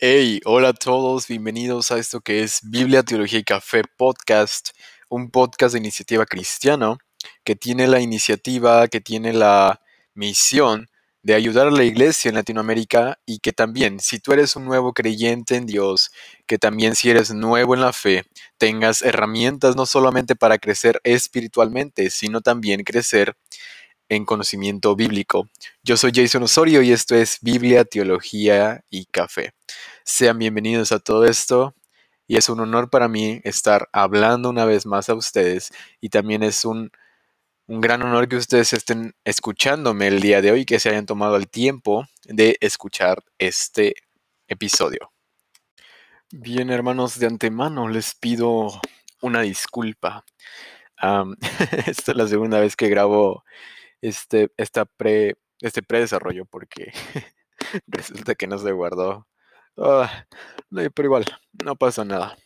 Hey, hola a todos, bienvenidos a esto que es Biblia, Teología y Café Podcast, un podcast de iniciativa cristiana que tiene la iniciativa, que tiene la misión de ayudar a la iglesia en Latinoamérica y que también, si tú eres un nuevo creyente en Dios, que también si eres nuevo en la fe, tengas herramientas no solamente para crecer espiritualmente, sino también crecer en conocimiento bíblico. Yo soy Jason Osorio y esto es Biblia, Teología y Café. Sean bienvenidos a todo esto y es un honor para mí estar hablando una vez más a ustedes y también es un, un gran honor que ustedes estén escuchándome el día de hoy, que se hayan tomado el tiempo de escuchar este episodio. Bien, hermanos, de antemano les pido una disculpa. esta es la segunda vez que grabo este, esta pre, este predesarrollo porque resulta que no se guardó. Ah, pero igual, no pasa nada.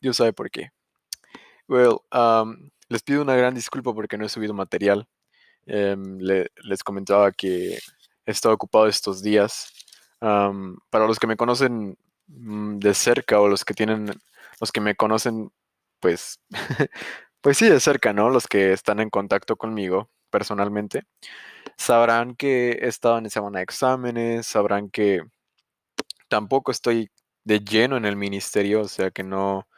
Dios sabe por qué. Well, les pido una gran disculpa porque no he subido material. Em, les comentaba que he estado ocupado estos días. para los que me conocen mm, de cerca o los que tienen, los que me conocen, pues, pues sí, de cerca, ¿no? Los que están en contacto conmigo, personalmente, sabrán que he estado en semana de exámenes, sabrán que tampoco estoy de lleno en el ministerio, o sea que no,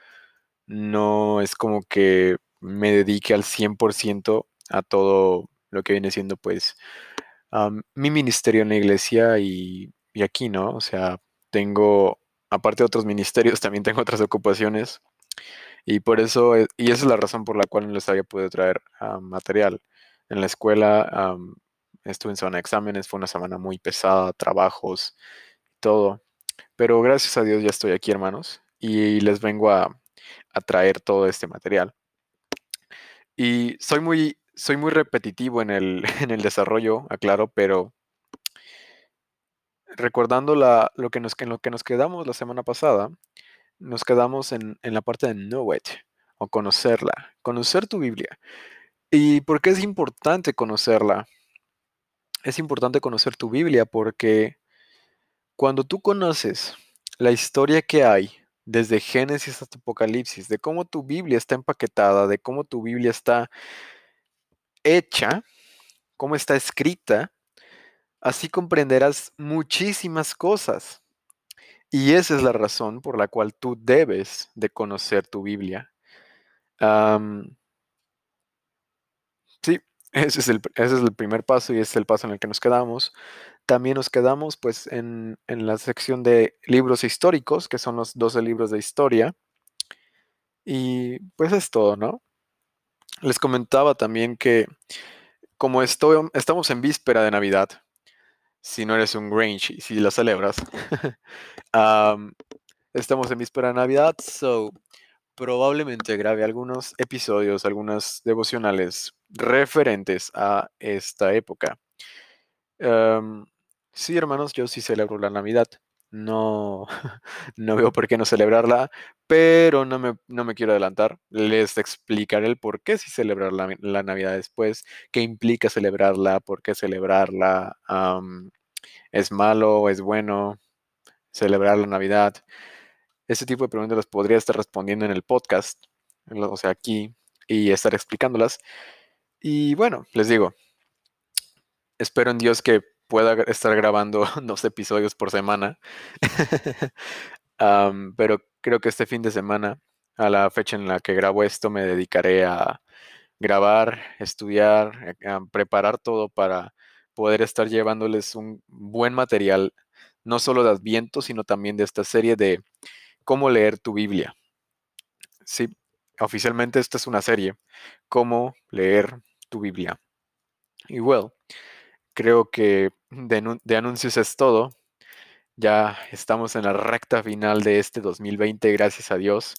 no es como que me dedique al 100% a todo lo que viene siendo pues mi ministerio en la iglesia y, y, aquí, ¿no? O sea, tengo, aparte de otros ministerios, también tengo otras ocupaciones y por eso, y esa es la razón por la cual no les había podido traer material en la escuela, estuve en zona de exámenes, fue una semana muy pesada, trabajos, todo. Pero gracias a Dios ya estoy aquí, hermanos, y les vengo a, traer todo este material. Y soy muy, soy muy repetitivo en el, en el desarrollo, aclaro, pero recordando la, lo que nos, en lo que nos quedamos la semana pasada, nos quedamos en, en la parte de know it, o conocerla, conocer tu Biblia. ¿Y por qué es importante conocerla? Es importante conocer tu Biblia porque cuando tú conoces la historia que hay desde Génesis hasta Apocalipsis, de cómo tu Biblia está empaquetada, de cómo tu Biblia está hecha, cómo está escrita, así comprenderás muchísimas cosas. Y esa es la razón por la cual tú debes de conocer tu Biblia. Ese es, el, ese es el primer paso y es el paso en el que nos quedamos. También nos quedamos pues en, en la sección de libros históricos, que son los 12 libros de historia. Y pues es todo, ¿no? Les comentaba también que como estoy, estamos en víspera de Navidad, si no eres un Grinch y si la celebras, estamos en víspera de Navidad, so probablemente grabe algunos episodios, algunas devocionales referentes a esta época. sí, hermanos, yo sí celebro la Navidad. No, no veo por qué no celebrarla, pero no me, no me quiero adelantar. Les explicaré el por qué sí celebrar la, Navidad después, qué implica celebrarla, por qué celebrarla, es malo, es bueno celebrar la Navidad. Ese tipo de preguntas las podría estar respondiendo en el podcast, o sea, aquí, y estar explicándolas. Y bueno, les digo, espero en Dios que pueda estar grabando dos episodios por semana. pero creo que este fin de semana, a la fecha en la que grabo esto, me dedicaré a grabar, estudiar, a preparar todo para poder estar llevándoles un buen material, no solo de Adviento, sino también de esta serie de cómo leer tu Biblia. Sí, oficialmente esta es una serie, cómo leer tu Biblia. Y well, creo que de, anuncios es todo. Ya estamos en la recta final de este 2020, gracias a Dios.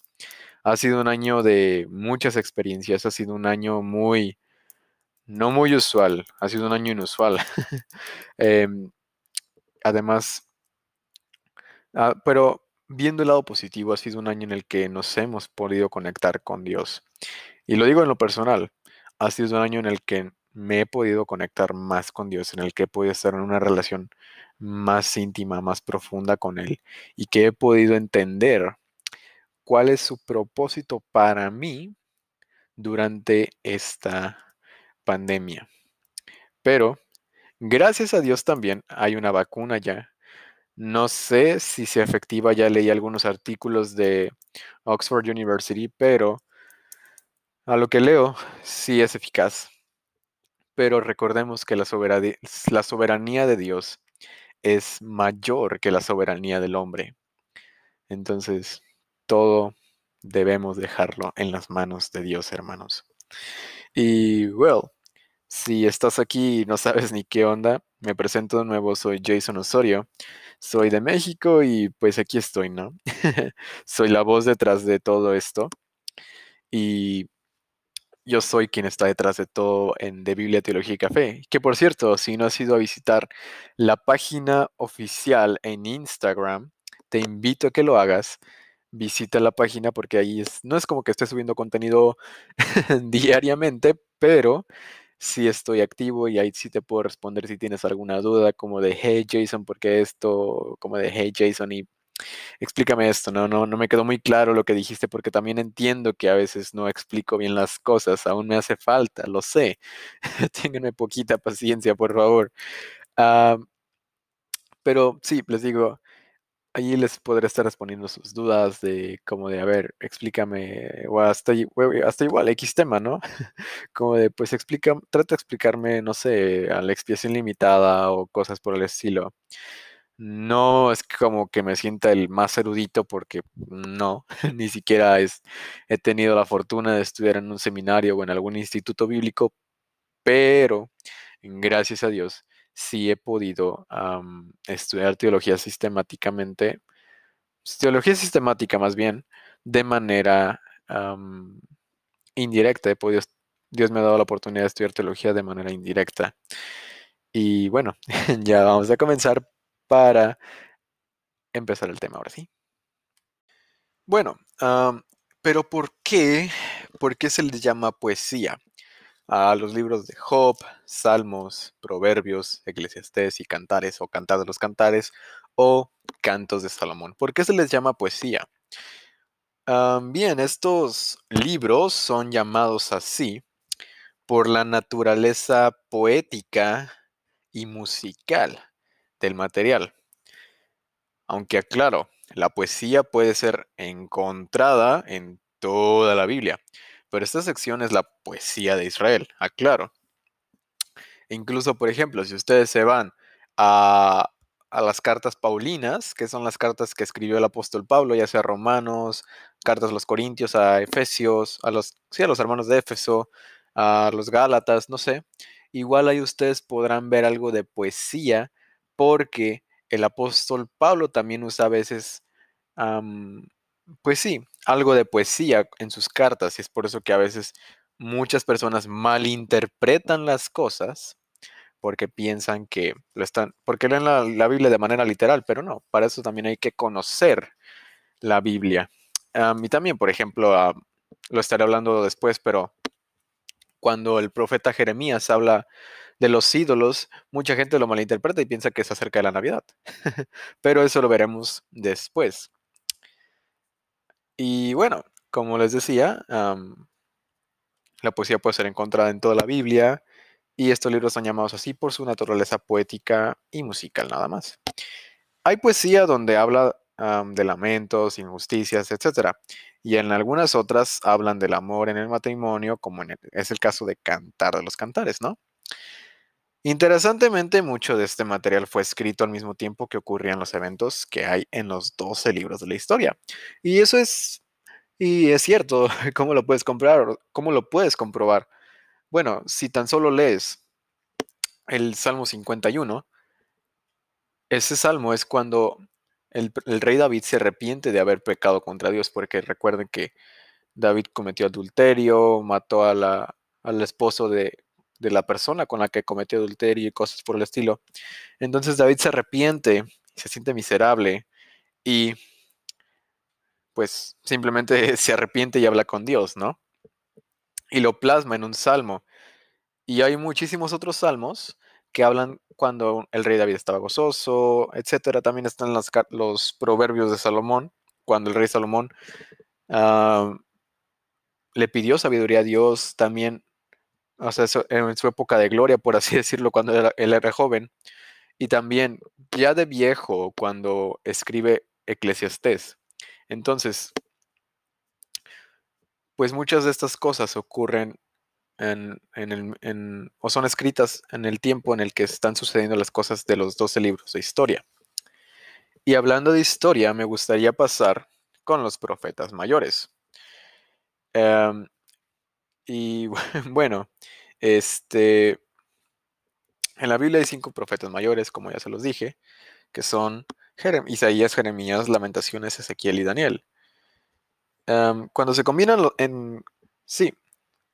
Ha sido un año de muchas experiencias, ha sido un año muy, no muy usual, ha sido un año inusual. Em, además, ah, pero viendo el lado positivo, ha sido un año en el que nos hemos podido conectar con Dios. Y lo digo en lo personal, ha sido un año en el que me he podido conectar más con Dios, en el que he podido estar en una relación más íntima, más profunda con Él y que he podido entender cuál es su propósito para mí durante esta pandemia. Pero gracias a Dios también hay una vacuna ya. No sé si sea efectiva, ya leí algunos artículos de Oxford University, pero a lo que leo sí es eficaz. Pero recordemos que la soberanía, de Dios es mayor que la soberanía del hombre. Entonces, todo debemos dejarlo en las manos de Dios, hermanos. Y, well, si estás aquí y no sabes ni qué onda, me presento de nuevo, soy Jason Osorio, soy de México y pues aquí estoy, ¿no? soy la voz detrás de todo esto y yo soy quien está detrás de todo en De Biblia, Teología y Café. Que por cierto, si no has ido a visitar la página oficial en Instagram, te invito a que lo hagas. Visita la página porque ahí no es como que esté subiendo contenido diariamente, pero sí estoy activo y ahí sí te puedo responder si tienes alguna duda, como de hey Jason, ¿por qué esto? Como de hey Jason y explícame esto, ¿no? No, no me quedó muy claro lo que dijiste porque también entiendo que a veces no explico bien las cosas, aún me hace falta, lo sé. Ténganme poquita paciencia, por favor. Pero sí, les digo, allí les podré estar respondiendo sus dudas de como de, a ver, explícame, o hasta, hasta igual, X tema, ¿no? como de, pues explica, trata de explicarme, no sé, a la expiación limitada o cosas por el estilo. No es como que me sienta el más erudito porque no, ni siquiera es, he tenido la fortuna de estudiar en un seminario o en algún instituto bíblico, pero gracias a Dios sí he podido estudiar teología sistemáticamente, teología sistemática más bien, de manera indirecta. He podido, Dios me ha dado la oportunidad de estudiar teología de manera indirecta. Y bueno, ya vamos a comenzar para empezar el tema ahora sí. Bueno, pero ¿por qué? ¿Por qué se les llama poesía? A los libros de Job, Salmos, Proverbios, Eclesiastés y Cantares o Cantar de los Cantares o Cantos de Salomón. ¿Por qué se les llama poesía? bien, estos libros son llamados así por la naturaleza poética y musical del material. Aunque aclaro, la poesía puede ser encontrada en toda la Biblia, pero esta sección es la poesía de Israel, aclaro. Incluso, por ejemplo, si ustedes se van a, las cartas paulinas, que son las cartas que escribió el apóstol Pablo, ya sea Romanos, cartas a los Corintios, a Efesios, a los, sí, a los hermanos de Éfeso, a los Gálatas, no sé, igual ahí ustedes podrán ver algo de poesía porque el apóstol Pablo también usa a veces, pues sí, algo de poesía en sus cartas y es por eso que a veces muchas personas malinterpretan las cosas porque piensan que lo están, porque leen la, Biblia de manera literal, pero no, para eso también hay que conocer la Biblia. y también, por ejemplo, lo estaré hablando después, pero cuando el profeta Jeremías habla de los ídolos, mucha gente lo malinterpreta y piensa que es acerca de la Navidad. Pero eso lo veremos después. Y bueno, como les decía, la poesía puede ser encontrada en toda la Biblia y estos libros son llamados así por su naturaleza poética y musical nada más. Hay poesía donde habla de lamentos, injusticias, etc. Y en algunas otras hablan del amor en el matrimonio, como es el caso de Cantar de los Cantares, ¿no? Interesantemente, mucho de este material fue escrito al mismo tiempo que ocurrían los eventos que hay en los 12 libros de la historia. Y eso es, y es cierto, ¿cómo lo puedes comprobar? ¿Cómo lo puedes comprobar? Bueno, si tan solo lees el Salmo 51, ese salmo es cuando el, el, rey David se arrepiente de haber pecado contra Dios, porque recuerden que David cometió adulterio, mató a la, al esposo de de la persona con la que cometió adulterio y cosas por el estilo. Entonces David se arrepiente, se siente miserable y pues simplemente se arrepiente y habla con Dios, ¿no? Y lo plasma en un salmo. Y hay muchísimos otros salmos que hablan cuando el rey David estaba gozoso, etcétera. También están los, proverbios de Salomón, cuando el rey Salomón ah, le pidió sabiduría a Dios también, o sea, en su época de gloria, por así decirlo, cuando él era joven. Y también ya de viejo, cuando escribe Eclesiastés. Entonces, pues muchas de estas cosas ocurren en, el, o son escritas en el tiempo en el que están sucediendo las cosas de los 12 libros de historia. Y hablando de historia, me gustaría pasar con los profetas mayores. Em, y bueno, este, en la Biblia hay cinco profetas mayores, como ya se los dije, que son Isaías, Jeremías, Lamentaciones, Ezequiel y Daniel. Cuando se combinan en... Sí,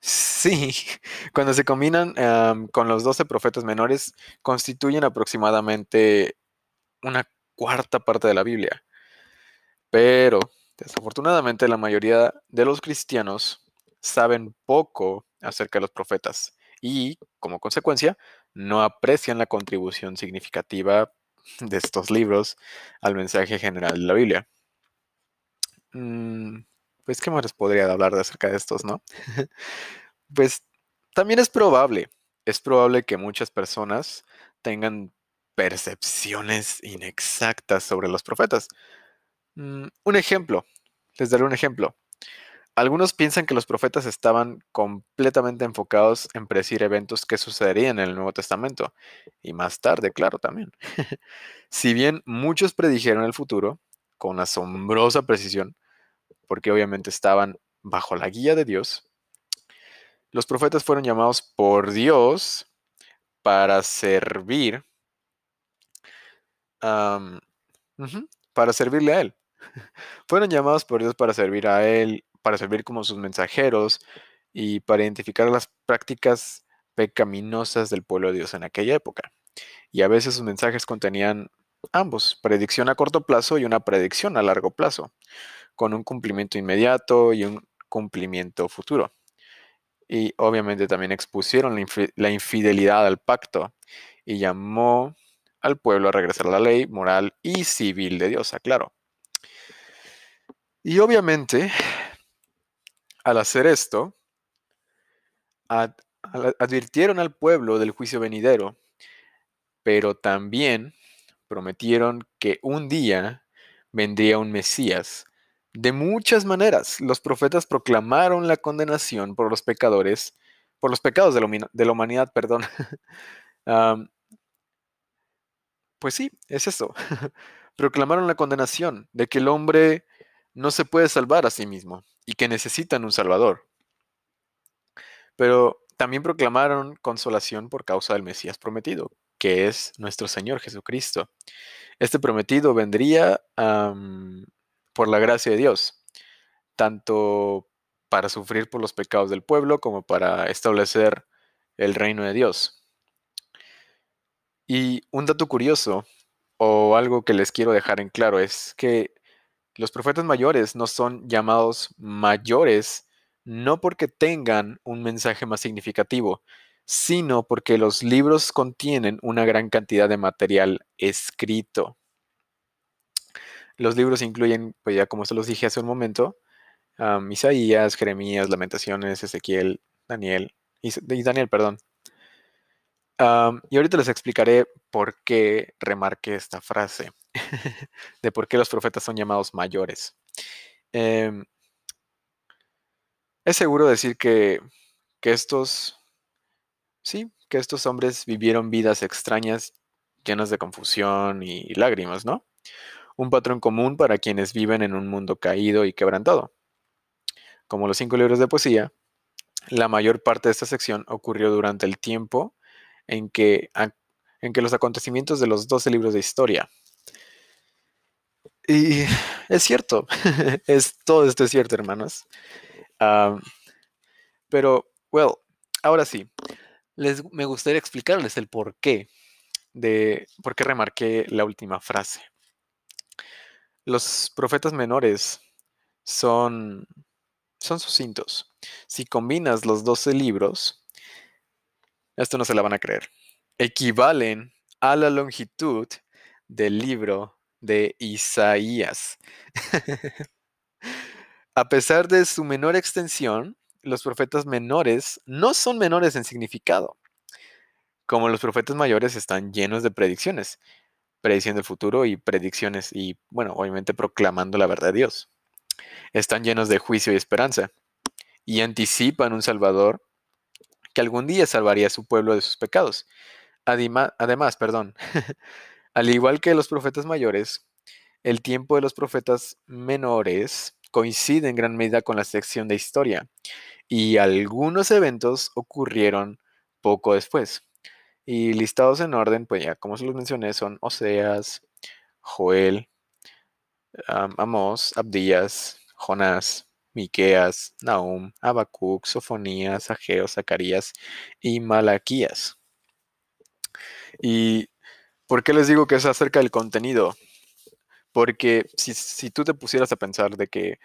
sí, cuando se combinan con los doce profetas menores, constituyen aproximadamente una cuarta parte de la Biblia. Pero, desafortunadamente, la mayoría de los cristianos saben poco acerca de los profetas y, como consecuencia, no aprecian la contribución significativa de estos libros al mensaje general de la Biblia. Mm, pues, ¿qué más les podría hablar de acerca de estos, no? pues, también es probable, es probable que muchas personas tengan percepciones inexactas sobre los profetas. Mm, un ejemplo, les daré un ejemplo. Algunos piensan que los profetas estaban completamente enfocados en predecir eventos que sucederían en el Nuevo Testamento, y más tarde, claro, también. si bien muchos predijeron el futuro con asombrosa precisión, porque obviamente estaban bajo la guía de Dios, los profetas fueron llamados por Dios para servir, para servirle a Él. fueron llamados por Dios para servir a Él para servir como sus mensajeros y para identificar las prácticas pecaminosas del pueblo de Dios en aquella época. Y a veces sus mensajes contenían ambos, predicción a corto plazo y una predicción a largo plazo, con un cumplimiento inmediato y un cumplimiento futuro. Y obviamente también expusieron la infidelidad al pacto y llamó al pueblo a regresar a la ley moral y civil de Dios, aclaro. Y obviamente al hacer esto, advirtieron al pueblo del juicio venidero, pero también prometieron que un día vendría un Mesías. De muchas maneras, los profetas proclamaron la condenación por los pecadores, por los pecados de la, humanidad, perdón. pues sí, es eso. proclamaron la condenación de que el hombre no se puede salvar a sí mismo y que necesitan un Salvador. Pero también proclamaron consolación por causa del Mesías prometido, que es nuestro Señor Jesucristo. Este prometido vendría por la gracia de Dios, tanto para sufrir por los pecados del pueblo como para establecer el reino de Dios. Y un dato curioso, o algo que les quiero dejar en claro, es que los profetas mayores no son llamados mayores no porque tengan un mensaje más significativo, sino porque los libros contienen una gran cantidad de material escrito. Los libros incluyen, pues ya como se los dije hace un momento, Isaías, Jeremías, Lamentaciones, Ezequiel, Daniel, y Daniel, perdón, y ahorita les explicaré por qué remarqué esta frase, de por qué los profetas son llamados mayores. Em, es seguro decir que, que estos, sí, que estos hombres vivieron vidas extrañas, llenas de confusión y lágrimas, ¿no? Un patrón común para quienes viven en un mundo caído y quebrantado. Como los cinco libros de poesía, la mayor parte de esta sección ocurrió durante el tiempo en que, en que los acontecimientos de los 12 libros de historia. Y es cierto, es, todo esto es cierto, hermanos. pero, well, ahora sí, les, me gustaría explicarles el por qué, de por qué remarqué la última frase. Los profetas menores son, son sucintos. Si combinas los 12 libros, esto no se la van a creer, equivalen a la longitud del libro de Isaías. a pesar de su menor extensión, los profetas menores no son menores en significado. Como los profetas mayores están llenos de predicciones, prediciendo el futuro y predicciones y, bueno, obviamente proclamando la verdad de Dios. Están llenos de juicio y esperanza y anticipan un Salvador que algún día salvaría a su pueblo de sus pecados. además, perdón, al igual que los profetas mayores, el tiempo de los profetas menores coincide en gran medida con la sección de historia y algunos eventos ocurrieron poco después. Y listados en orden, pues ya como se los mencioné, son Oseas, Joel, Amos, Abdías, Jonás, Miqueas, Nahum, Habacuc, Sofonías, Ageo, Zacarías y Malaquías. ¿Y por qué les digo que es acerca del contenido? Porque si, si tú te pusieras a pensar de que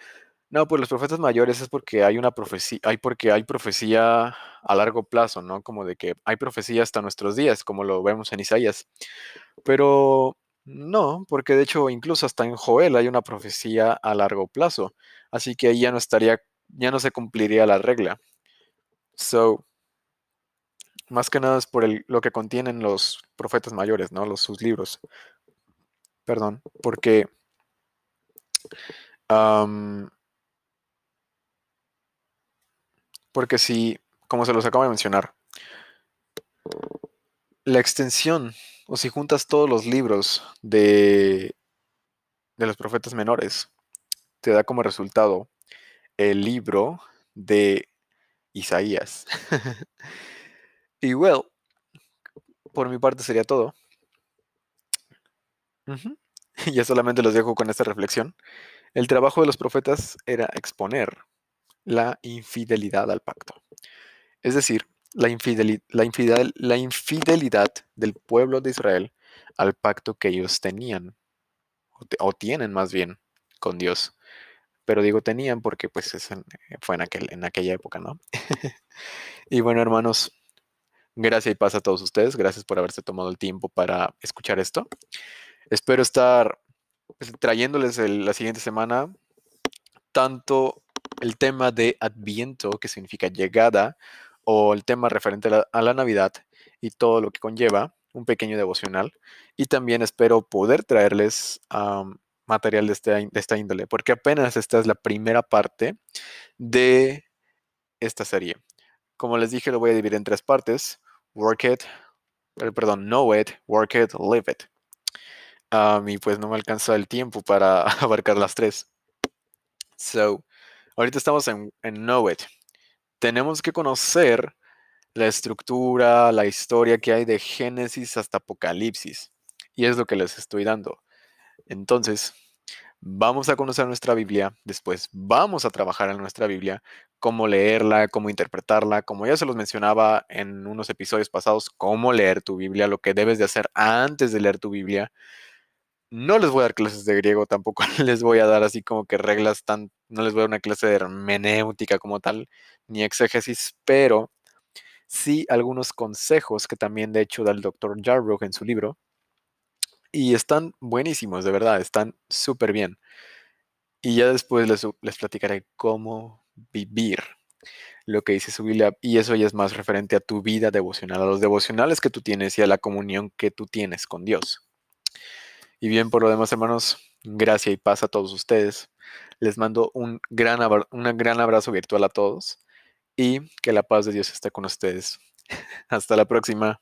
no, pues los profetas mayores es porque hay una profecía, hay porque hay profecía a largo plazo, ¿no? Como de que hay profecía hasta nuestros días, como lo vemos en Isaías. Pero no, porque de hecho incluso hasta en Joel hay una profecía a largo plazo, así que ahí ya no estaría, ya no se cumpliría la regla. So, más que nada es por lo que contienen los profetas mayores, ¿no? Los, sus libros. Perdón, porque porque si, como se los acabo de mencionar, la extensión, o si juntas todos los libros de, de los profetas menores, te da como resultado el libro de Isaías. y well, por mi parte sería todo. Ya solamente los dejo con esta reflexión. El trabajo de los profetas era exponer la infidelidad al pacto. Es decir, la, infidelidad del pueblo de Israel al pacto que ellos tenían, o, tienen más bien, con Dios. Pero digo tenían porque pues fue en, aquel, en aquella época, ¿no? y bueno, hermanos, gracias y paz a todos ustedes. Gracias por haberse tomado el tiempo para escuchar esto. Espero estar pues, trayéndoles la siguiente semana tanto el tema de Adviento, que significa llegada, o el tema referente a la, Navidad y todo lo que conlleva, un pequeño devocional. Y también espero poder traerles material de, este, de esta índole, porque apenas esta es la primera parte de esta serie. Como les dije, lo voy a dividir en tres partes. Work it, eh, perdón, know it, work it, live it. y pues no me alcanza el tiempo para abarcar las tres. So, Ahorita estamos en, Know It. Tenemos que conocer la estructura, la historia que hay de Génesis hasta Apocalipsis. Y es lo que les estoy dando. Entonces, vamos a conocer nuestra Biblia, después vamos a trabajar en nuestra Biblia, cómo leerla, cómo interpretarla, como ya se los mencionaba en unos episodios pasados, cómo leer tu Biblia, lo que debes de hacer antes de leer tu Biblia, no les voy a dar clases de griego, tampoco les voy a dar así como que reglas tan, no les voy a dar una clase de hermenéutica como tal, ni exégesis, pero sí algunos consejos que también de hecho da el doctor Jarrock en su libro. Y están buenísimos, de verdad, están súper bien. Y ya después les, les platicaré cómo vivir lo que dice su Biblia. Y eso ya es más referente a tu vida devocional, a los devocionales que tú tienes y a la comunión que tú tienes con Dios. Y bien, por lo demás, hermanos, gracias y paz a todos ustedes. Les mando un gran, un gran abrazo virtual a todos y que la paz de Dios esté con ustedes. Hasta la próxima.